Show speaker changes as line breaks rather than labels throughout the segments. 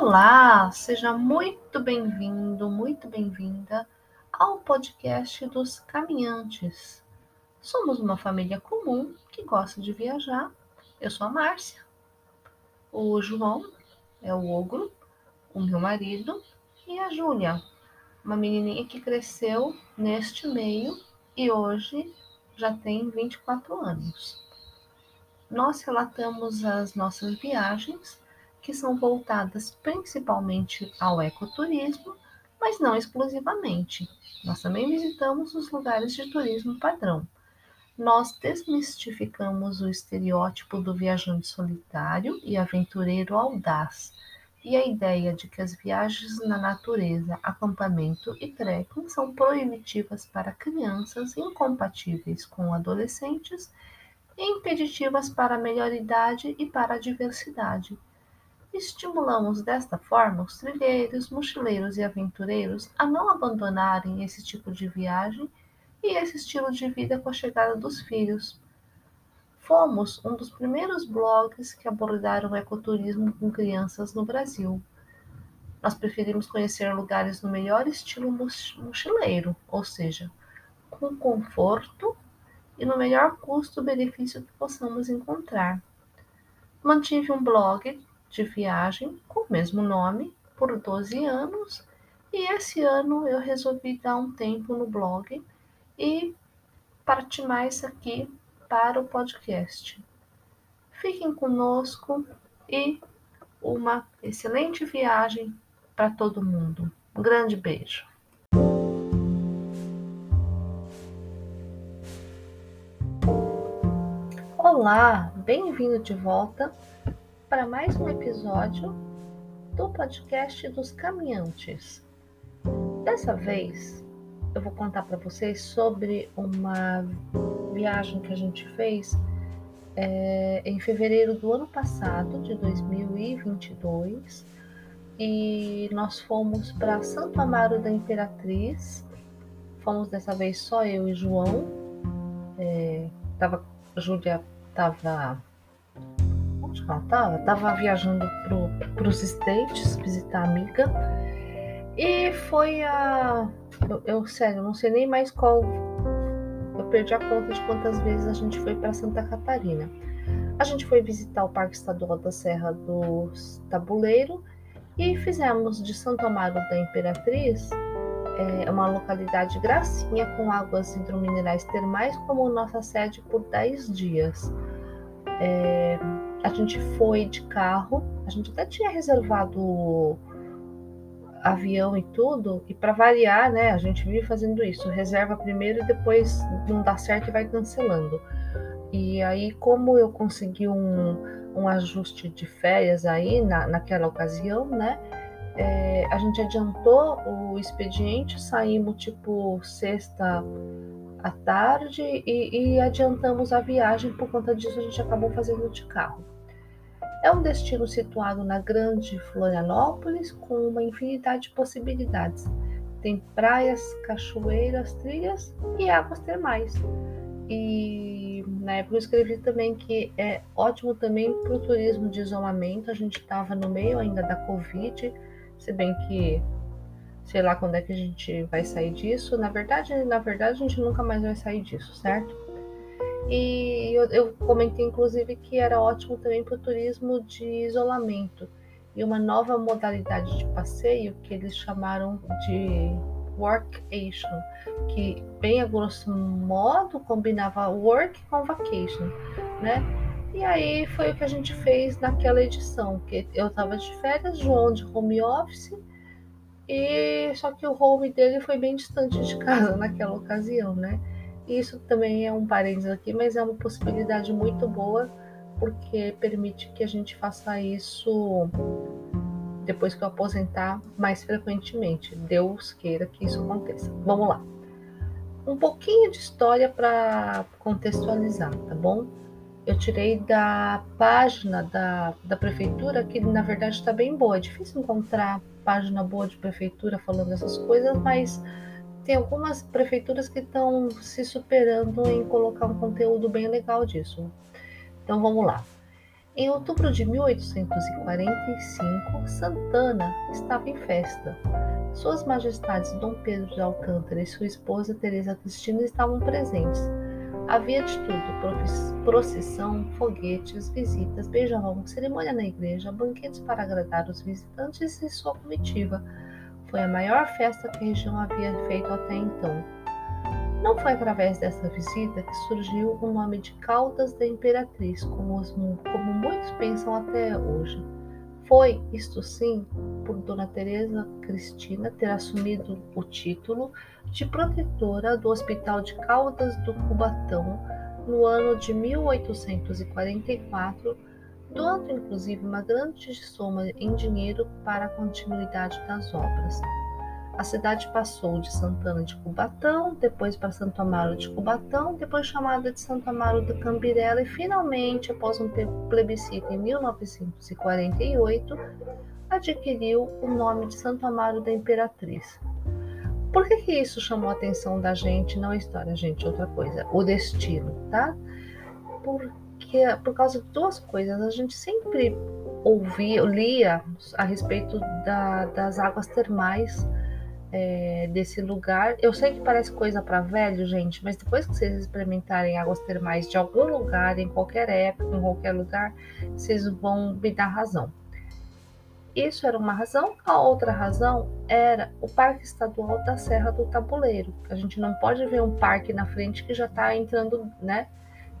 Olá, seja muito bem-vindo, muito bem-vinda ao podcast dos caminhantes. Somos uma família comum que gosta de viajar. Eu sou a Márcia. O João é o ogro, o meu marido, e a Júlia, uma menininha que cresceu neste meio e hoje já tem 24 anos. Nós relatamos as nossas viagens que são voltadas principalmente ao ecoturismo, mas não exclusivamente. Nós também visitamos os lugares de turismo padrão. Nós desmistificamos o estereótipo do viajante solitário e aventureiro audaz e a ideia de que as viagens na natureza, acampamento e trekking são proibitivas para crianças, incompatíveis com adolescentes e impeditivas para a melhor idade e para a diversidade. Estimulamos desta forma os trilheiros, mochileiros e aventureiros a não abandonarem esse tipo de viagem e esse estilo de vida com a chegada dos filhos. Fomos um dos primeiros blogs que abordaram o ecoturismo com crianças no Brasil. Nós preferimos conhecer lugares no melhor estilo mochileiro, ou seja, com conforto e no melhor custo-benefício que possamos encontrar. Mantive um blog de viagem com o mesmo nome por 12 anos e esse ano eu resolvi dar um tempo no blog e partir mais aqui para o podcast. Fiquem conosco e uma excelente viagem para todo mundo. Um grande beijo. Olá, bem-vindo de volta para mais um episódio do podcast dos caminhantes. Dessa vez eu vou contar para vocês sobre uma viagem que a gente fez é, em fevereiro do ano passado, de 2022, e nós fomos para Santo Amaro da Imperatriz. Fomos dessa vez só eu e João. É, tava, Júlia estava onde ela estava? Tava viajando para os States, visitar a amiga. E foi a. Eu, eu, sério, não sei nem mais qual. Eu perdi a conta de quantas vezes a gente foi para Santa Catarina. A gente foi visitar o Parque Estadual da Serra do Tabuleiro e fizemos de Santo Amaro da Imperatriz é, uma localidade gracinha com águas hidrominerais termais como nossa sede por 10 dias. É, a gente foi de carro, a gente até tinha reservado avião e tudo, e para variar, né, a gente vive fazendo isso, reserva primeiro e depois não dá certo e vai cancelando. E aí, como eu consegui um, um ajuste de férias aí na, naquela ocasião, né, é, a gente adiantou o expediente, saímos tipo sexta à tarde e, e adiantamos a viagem, por conta disso a gente acabou fazendo de carro. É um destino situado na grande Florianópolis com uma infinidade de possibilidades. Tem praias, cachoeiras, trilhas e águas termais. E na época eu escrevi também que é ótimo também para o turismo de isolamento. A gente estava no meio ainda da Covid, se bem que sei lá quando é que a gente vai sair disso. Na verdade, na verdade, a gente nunca mais vai sair disso, certo? E eu, eu comentei inclusive que era ótimo também para o turismo de isolamento e uma nova modalidade de passeio que eles chamaram de workation, que bem a grosso modo combinava work com vacation, né? E aí foi o que a gente fez naquela edição, que eu estava de férias, João de home office, e só que o home dele foi bem distante de casa naquela ocasião, né? Isso também é um parênteses aqui, mas é uma possibilidade muito boa, porque permite que a gente faça isso depois que eu aposentar mais frequentemente. Deus queira que isso aconteça. Vamos lá. Um pouquinho de história para contextualizar, tá bom? Eu tirei da página da, da prefeitura, que na verdade está bem boa. É difícil encontrar página boa de prefeitura falando essas coisas, mas tem algumas prefeituras que estão se superando em colocar um conteúdo bem legal disso. Então vamos lá. Em outubro de 1845, Santana estava em festa. Suas Majestades Dom Pedro de Alcântara e sua esposa Teresa Cristina estavam presentes. Havia de tudo: procissão, foguetes, visitas, beijão, cerimônia na igreja, banquetes para agradar os visitantes e sua comitiva. Foi a maior festa que a região havia feito até então. Não foi através dessa visita que surgiu o nome de Caldas da Imperatriz, como, os, como muitos pensam até hoje. Foi, isto sim, por Dona Teresa Cristina ter assumido o título de protetora do Hospital de Caldas do Cubatão no ano de 1844, doando inclusive uma grande soma em dinheiro para a continuidade das obras. A cidade passou de Santana de Cubatão, depois para Santo Amaro de Cubatão, depois chamada de Santo Amaro do Cambirela e finalmente, após um plebiscito em 1948, adquiriu o nome de Santo Amaro da Imperatriz. Por que, que isso chamou a atenção da gente? Não a história, gente, outra coisa, o destino, tá? Porque por causa de duas coisas, a gente sempre ouvia, lia a respeito da, das águas termais é, desse lugar. Eu sei que parece coisa para velho, gente, mas depois que vocês experimentarem águas termais de algum lugar, em qualquer época, em qualquer lugar, vocês vão me dar razão. Isso era uma razão. A outra razão era o Parque Estadual da Serra do Tabuleiro. A gente não pode ver um parque na frente que já está entrando, né?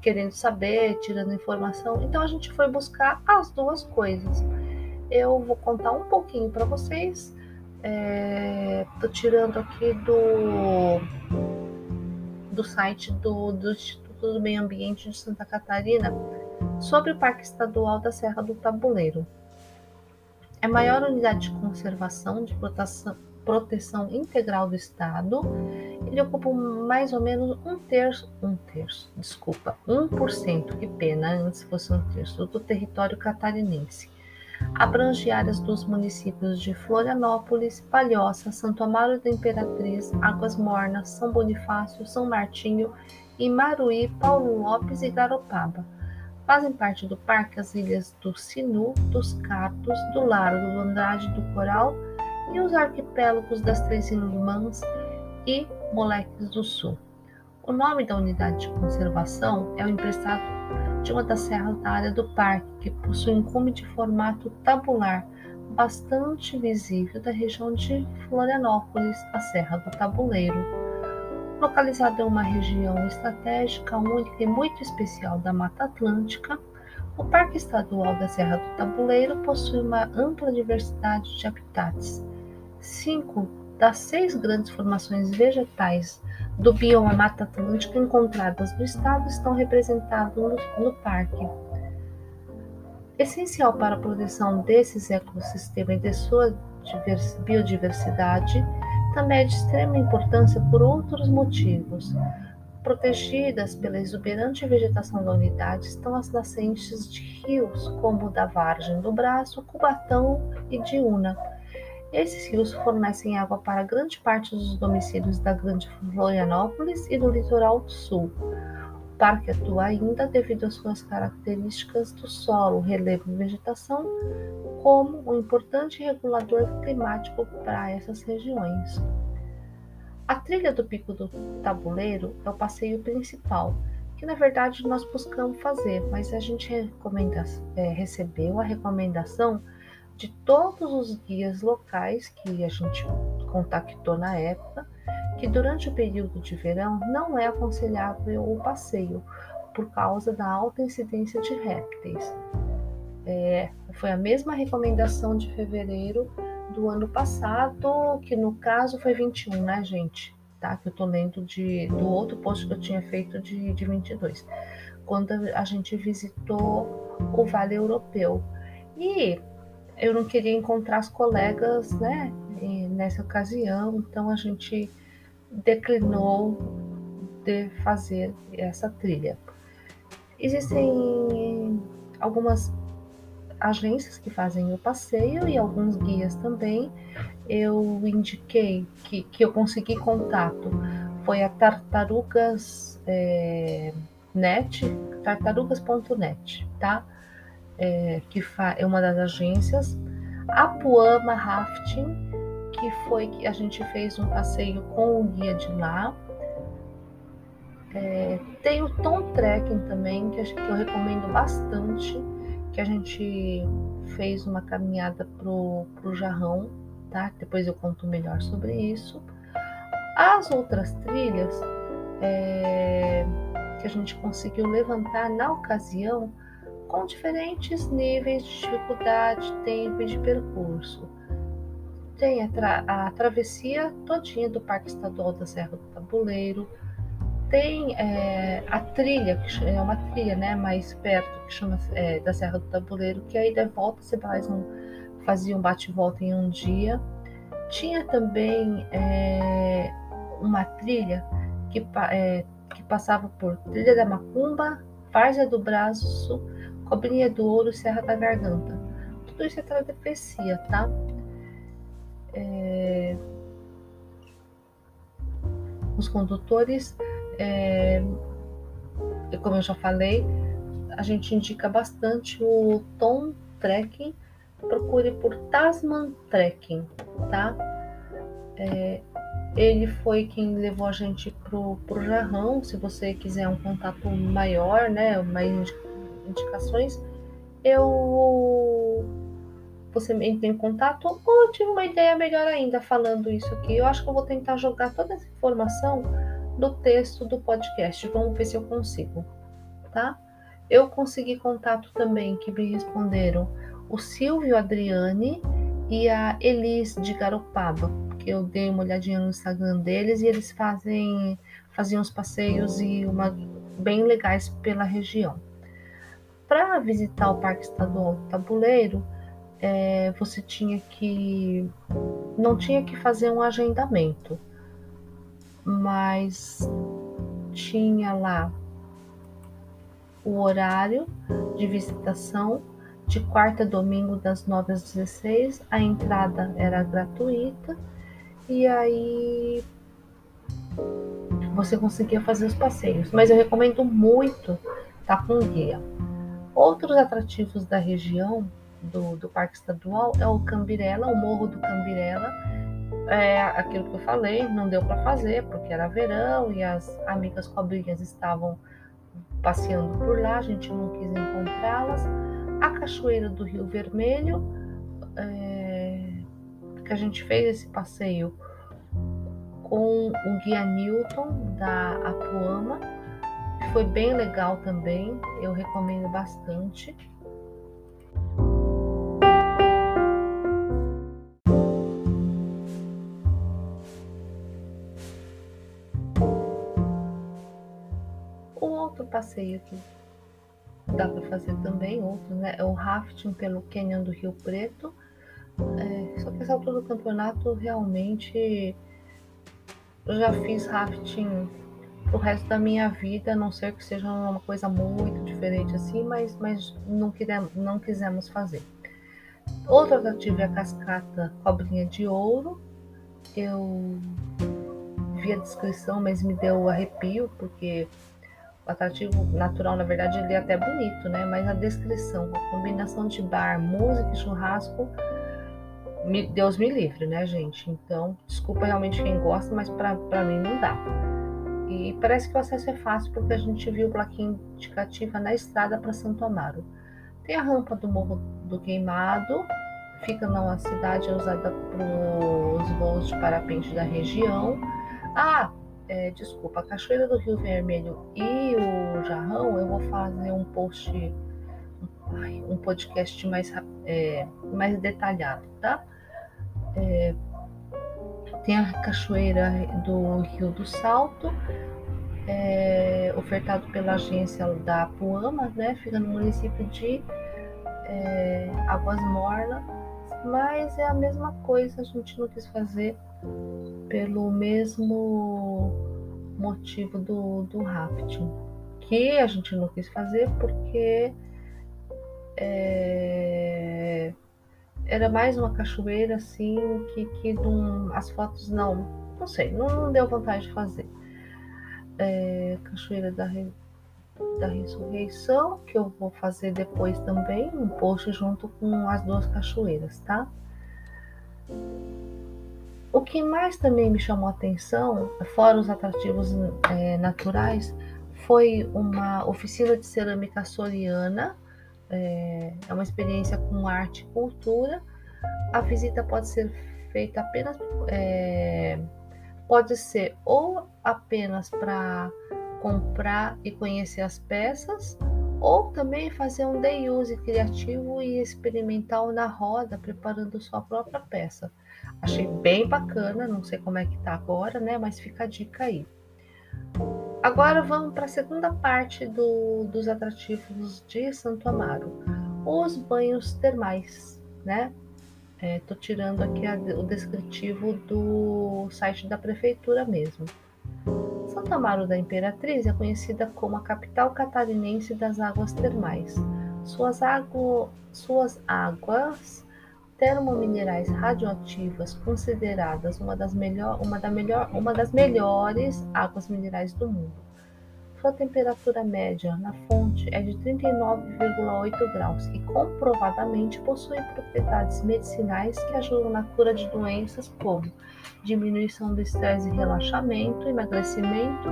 Querendo saber, tirando informação. Então a gente foi buscar as duas coisas. Eu vou contar um pouquinho para vocês É, tirando aqui do, do site do, do Instituto do Meio Ambiente de Santa Catarina sobre o Parque Estadual da Serra do Tabuleiro. É a maior unidade de conservação de proteção, proteção integral do Estado. Ele ocupa mais ou menos um terço, um terço, desculpa, 1%, que pena, antes fosse um terço, do território catarinense abrange áreas dos municípios de Florianópolis, Palhoça, Santo Amaro da Imperatriz, Águas Mornas, São Bonifácio, São Martinho, Imaruí, Paulo Lopes e Garopaba. Fazem parte do parque as ilhas do Sinu, dos Cartos, do Largo do Andrade do Coral e os arquipélagos das Três Irmãs e Moleques do Sul. O nome da unidade de conservação é o emprestado de uma das serras da área do parque, que possui um cume de formato tabular, bastante visível da região de Florianópolis, a Serra do Tabuleiro. Localizado em uma região estratégica única e muito especial da Mata Atlântica, o Parque Estadual da Serra do Tabuleiro possui uma ampla diversidade de habitats. Cinco das seis grandes formações vegetais do bioma Mata Atlântica encontradas no estado estão representados no, no parque. Essencial para a proteção desses ecossistemas e de sua biodiversidade, também é de extrema importância por outros motivos. Protegidas pela exuberante vegetação da unidade estão as nascentes de rios como o da Vargem do Braço, Cubatão e Diúna esses rios fornecem água para grande parte dos domicílios da Grande Florianópolis e do litoral sul. O parque atua ainda devido às suas características do solo, relevo e vegetação, como um importante regulador climático para essas regiões. A trilha do Pico do Tabuleiro é o passeio principal, que na verdade nós buscamos fazer, mas a gente é, recebeu a recomendação de todos os guias locais que a gente contactou na época, que durante o período de verão não é aconselhável o passeio por causa da alta incidência de répteis. É, foi a mesma recomendação de fevereiro do ano passado, que no caso foi 21, né, gente? Tá? Que eu tô lendo de, do outro post que eu tinha feito de, de 22, quando a gente visitou o Vale Europeu. E eu não queria encontrar as colegas, né, nessa ocasião, então a gente declinou de fazer essa trilha. Existem algumas agências que fazem o passeio e alguns guias também. Eu indiquei que, que eu consegui contato foi a Tartarugas é, Net, tartarugas.net, tá? É, que é uma das agências, a Puama Rafting, que foi que a gente fez um passeio com o guia de lá. É, tem o Tom Trekking também, que eu recomendo bastante, que a gente fez uma caminhada pro, pro Jarrão, tá? Depois eu conto melhor sobre isso. As outras trilhas é, que a gente conseguiu levantar na ocasião com diferentes níveis de dificuldade, tempo e de percurso. Tem a, tra a travessia todinha do Parque Estadual da Serra do Tabuleiro, tem é, a trilha, que é uma trilha né, mais perto, que chama é, da Serra do Tabuleiro, que aí da volta você faz um, fazia um bate-volta em um dia. Tinha também é, uma trilha que, é, que passava por Trilha da Macumba, Várzea do Braço, Cobrinha do Ouro Serra da Garganta. Tudo isso é travessia, tá? É... Os condutores, é... como eu já falei, a gente indica bastante o Tom Trekking. Procure por Tasman Trekking, tá? É, ele foi quem levou a gente pro, pro Jarrão. Se você quiser um contato maior, né, mais indicações, eu você entra em contato ou eu tive uma ideia melhor ainda falando isso aqui. Eu acho que eu vou tentar jogar toda essa informação no texto do podcast. Vamos ver se eu consigo, tá? Eu consegui contato também que me responderam o Silvio Adriane e a Elis de Garopaba eu dei uma olhadinha no Instagram deles e eles fazem faziam uns passeios e uma bem legais pela região. Para visitar o Parque Estadual do Tabuleiro, é, você tinha que não tinha que fazer um agendamento, mas tinha lá o horário de visitação de quarta a domingo das 9 às 16. A entrada era gratuita e aí você conseguia fazer os passeios. Mas eu recomendo muito estar tá com guia. Outros atrativos da região do, do Parque Estadual é o Cambirela, o Morro do Cambirela. É aquilo que eu falei, não deu para fazer porque era verão e as amigas cobrinhas estavam passeando por lá, a gente não quis encontrá-las. A Cachoeira do Rio Vermelho, é, que a gente fez esse passeio com o guia Newton da Apuama, foi bem legal também, eu recomendo bastante. O outro passeio que dá para fazer também, outro, né, é o rafting pelo Canyon do Rio Preto é, só que essa altura do campeonato realmente eu já fiz rafting pro resto da minha vida, a não ser que seja uma coisa muito diferente assim, mas, mas não, queremos, não quisemos fazer. Outro atrativo é a cascata Cobrinha de Ouro. Eu vi a descrição, mas me deu arrepio, porque o atrativo natural, na verdade, ele é até bonito, né? Mas a descrição, a combinação de bar, música e churrasco Deus me livre, né, gente? Então, desculpa realmente quem gosta, mas para mim não dá. E parece que o acesso é fácil porque a gente viu plaquinha indicativa na estrada para Santo Amaro. Tem a rampa do Morro do Queimado, fica na cidade usada para os voos de parapente da região. Ah, é, desculpa, a Cachoeira do Rio Vermelho e o Jarrão, eu vou fazer um post, um podcast mais, é, mais detalhado, tá? É, tem a cachoeira do Rio do Salto, é, ofertado pela agência da Puama, né? Fica no município de é, Águas Mornas, mas é a mesma coisa, a gente não quis fazer pelo mesmo motivo do, do rafting, que a gente não quis fazer porque é, era mais uma cachoeira assim que, que não, as fotos não, não sei, não, deu vontade de fazer. É, cachoeira da da Ressurreição, que eu vou fazer depois também, um post junto com as duas cachoeiras, tá? O que mais também me chamou a atenção, fora os atrativos é, naturais, foi uma oficina de cerâmica soriana. É, é uma experiência com arte e cultura. A visita pode ser feita apenas, é, pode ser ou apenas para comprar e conhecer as peças, ou também fazer um day use criativo e experimental na roda, preparando sua própria peça. Achei bem bacana, não sei como é que tá agora, né? Mas fica a dica aí. Agora vamos para a segunda parte do, dos atrativos de Santo Amaro, os banhos termais, né? Estou é, tirando aqui a, o descritivo do site da prefeitura mesmo. Santo Amaro da Imperatriz é conhecida como a capital catarinense das águas termais. Suas, suas águas termominerais radioativas, consideradas uma das, melhor, uma, da melhor, uma das melhores águas minerais do mundo. Sua temperatura média na fonte é de 39,8 graus e comprovadamente possui propriedades medicinais que ajudam na cura de doenças como diminuição do estresse e relaxamento, emagrecimento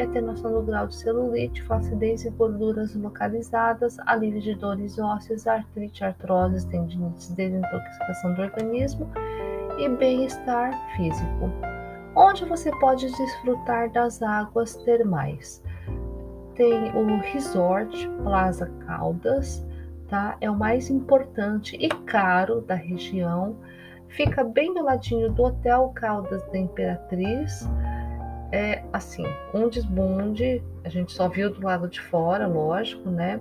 e atenuação do grau de celulite, flacidez e gorduras localizadas, alívio de dores ósseas, artrite, artrose, tendinites, desintoxicação do organismo e bem-estar físico. Onde você pode desfrutar das águas termais? Tem o Resort Plaza Caldas, tá? É o mais importante e caro da região. Fica bem do ladinho do Hotel Caldas da Imperatriz é assim, um desbunde, a gente só viu do lado de fora, lógico, né?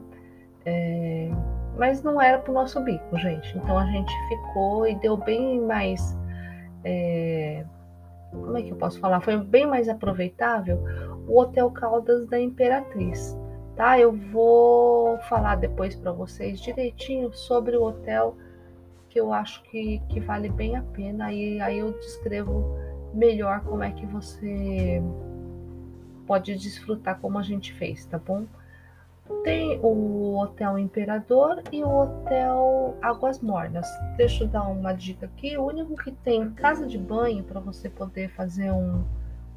É, mas não era pro nosso bico, gente. Então a gente ficou e deu bem mais. É, como é que eu posso falar? Foi bem mais aproveitável o Hotel Caldas da Imperatriz, tá? Eu vou falar depois para vocês direitinho sobre o hotel que eu acho que, que vale bem a pena e aí eu descrevo melhor como é que você pode desfrutar como a gente fez, tá bom? Tem o Hotel Imperador e o Hotel Águas Mornas. Deixa eu dar uma dica aqui. O único que tem casa de banho para você poder fazer um.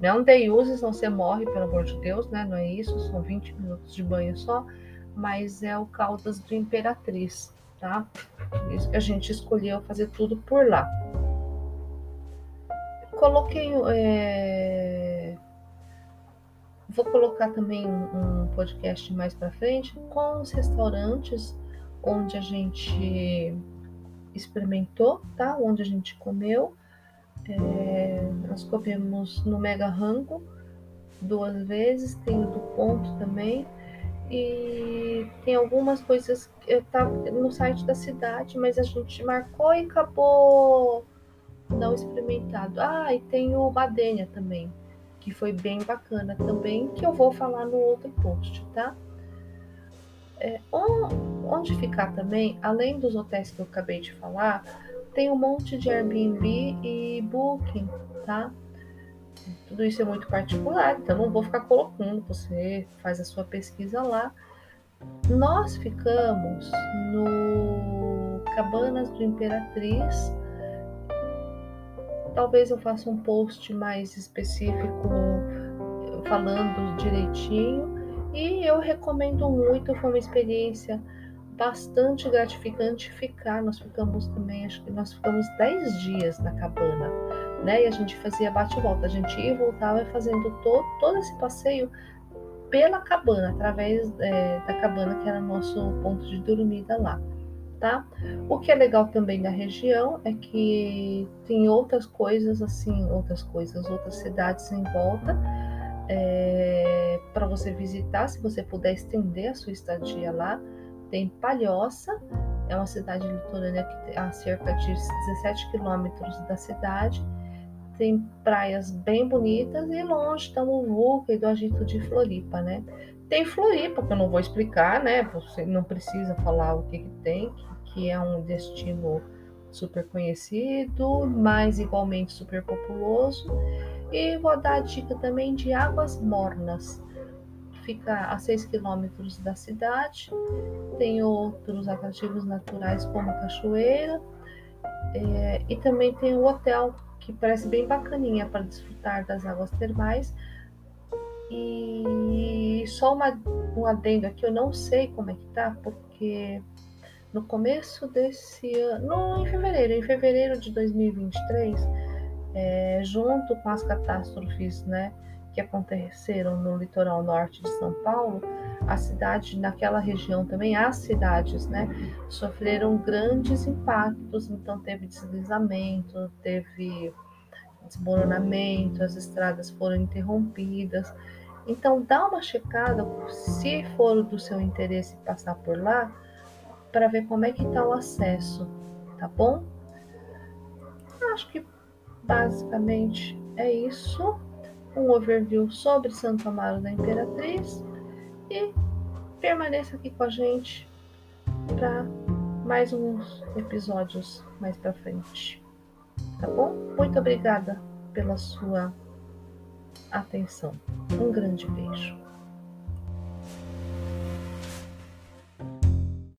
Não é um day use, senão você morre, pelo amor de Deus, né? Não é isso, são 20 minutos de banho só. Mas é o Caldas do Imperatriz, tá? A gente escolheu fazer tudo por lá. Coloquei. É... Vou colocar também um podcast mais para frente com os restaurantes onde a gente experimentou, tá? Onde a gente comeu. É... Nós comemos no Mega Rango duas vezes, tem o do ponto também. E tem algumas coisas que tava no site da cidade, mas a gente marcou e acabou não experimentado. Ah, e tem o Badenia também, que foi bem bacana também, que eu vou falar no outro post, tá? É, onde ficar também, além dos hotéis que eu acabei de falar, tem um monte de Airbnb e Booking, tá? Tudo isso é muito particular, então não vou ficar colocando, você faz a sua pesquisa lá. Nós ficamos no Cabanas do Imperatriz, Talvez eu faça um post mais específico falando direitinho. E eu recomendo muito, foi uma experiência bastante gratificante ficar. Nós ficamos também, acho que nós ficamos 10 dias na cabana, né? E a gente fazia bate-volta, a gente ia e voltava fazendo todo, todo esse passeio pela cabana, através é, da cabana que era nosso ponto de dormida lá tá? O que é legal também da região é que tem outras coisas assim, outras coisas, outras cidades em volta é, para você visitar, se você puder estender a sua estadia lá. Tem Palhoça, é uma cidade litorânea que a cerca de 17 quilômetros da cidade. Tem praias bem bonitas e longe está Muvuca e do Agito de Floripa, né? Tem Floripa, que eu não vou explicar, né? Você não precisa falar o que, que tem, que é um destino super conhecido, mas igualmente super populoso. E vou dar a dica também de Águas Mornas. fica a 6 quilômetros da cidade. Tem outros atrativos naturais como a cachoeira. É, e também tem o hotel, que parece bem bacaninha para desfrutar das águas termais. E só uma, um adendo aqui, eu não sei como é que tá, porque no começo desse ano, em fevereiro, em fevereiro de 2023, é, junto com as catástrofes, né, que aconteceram no litoral norte de São Paulo, a cidade, naquela região também, as cidades, né, sofreram grandes impactos, então teve deslizamento, teve desmoronamento, as estradas foram interrompidas. Então dá uma checada, se for do seu interesse passar por lá, para ver como é que está o acesso, tá bom? Acho que basicamente é isso. Um overview sobre Santo Amaro da Imperatriz e permaneça aqui com a gente para mais uns episódios mais para frente. Tá bom? Muito obrigada pela sua atenção. Um grande beijo.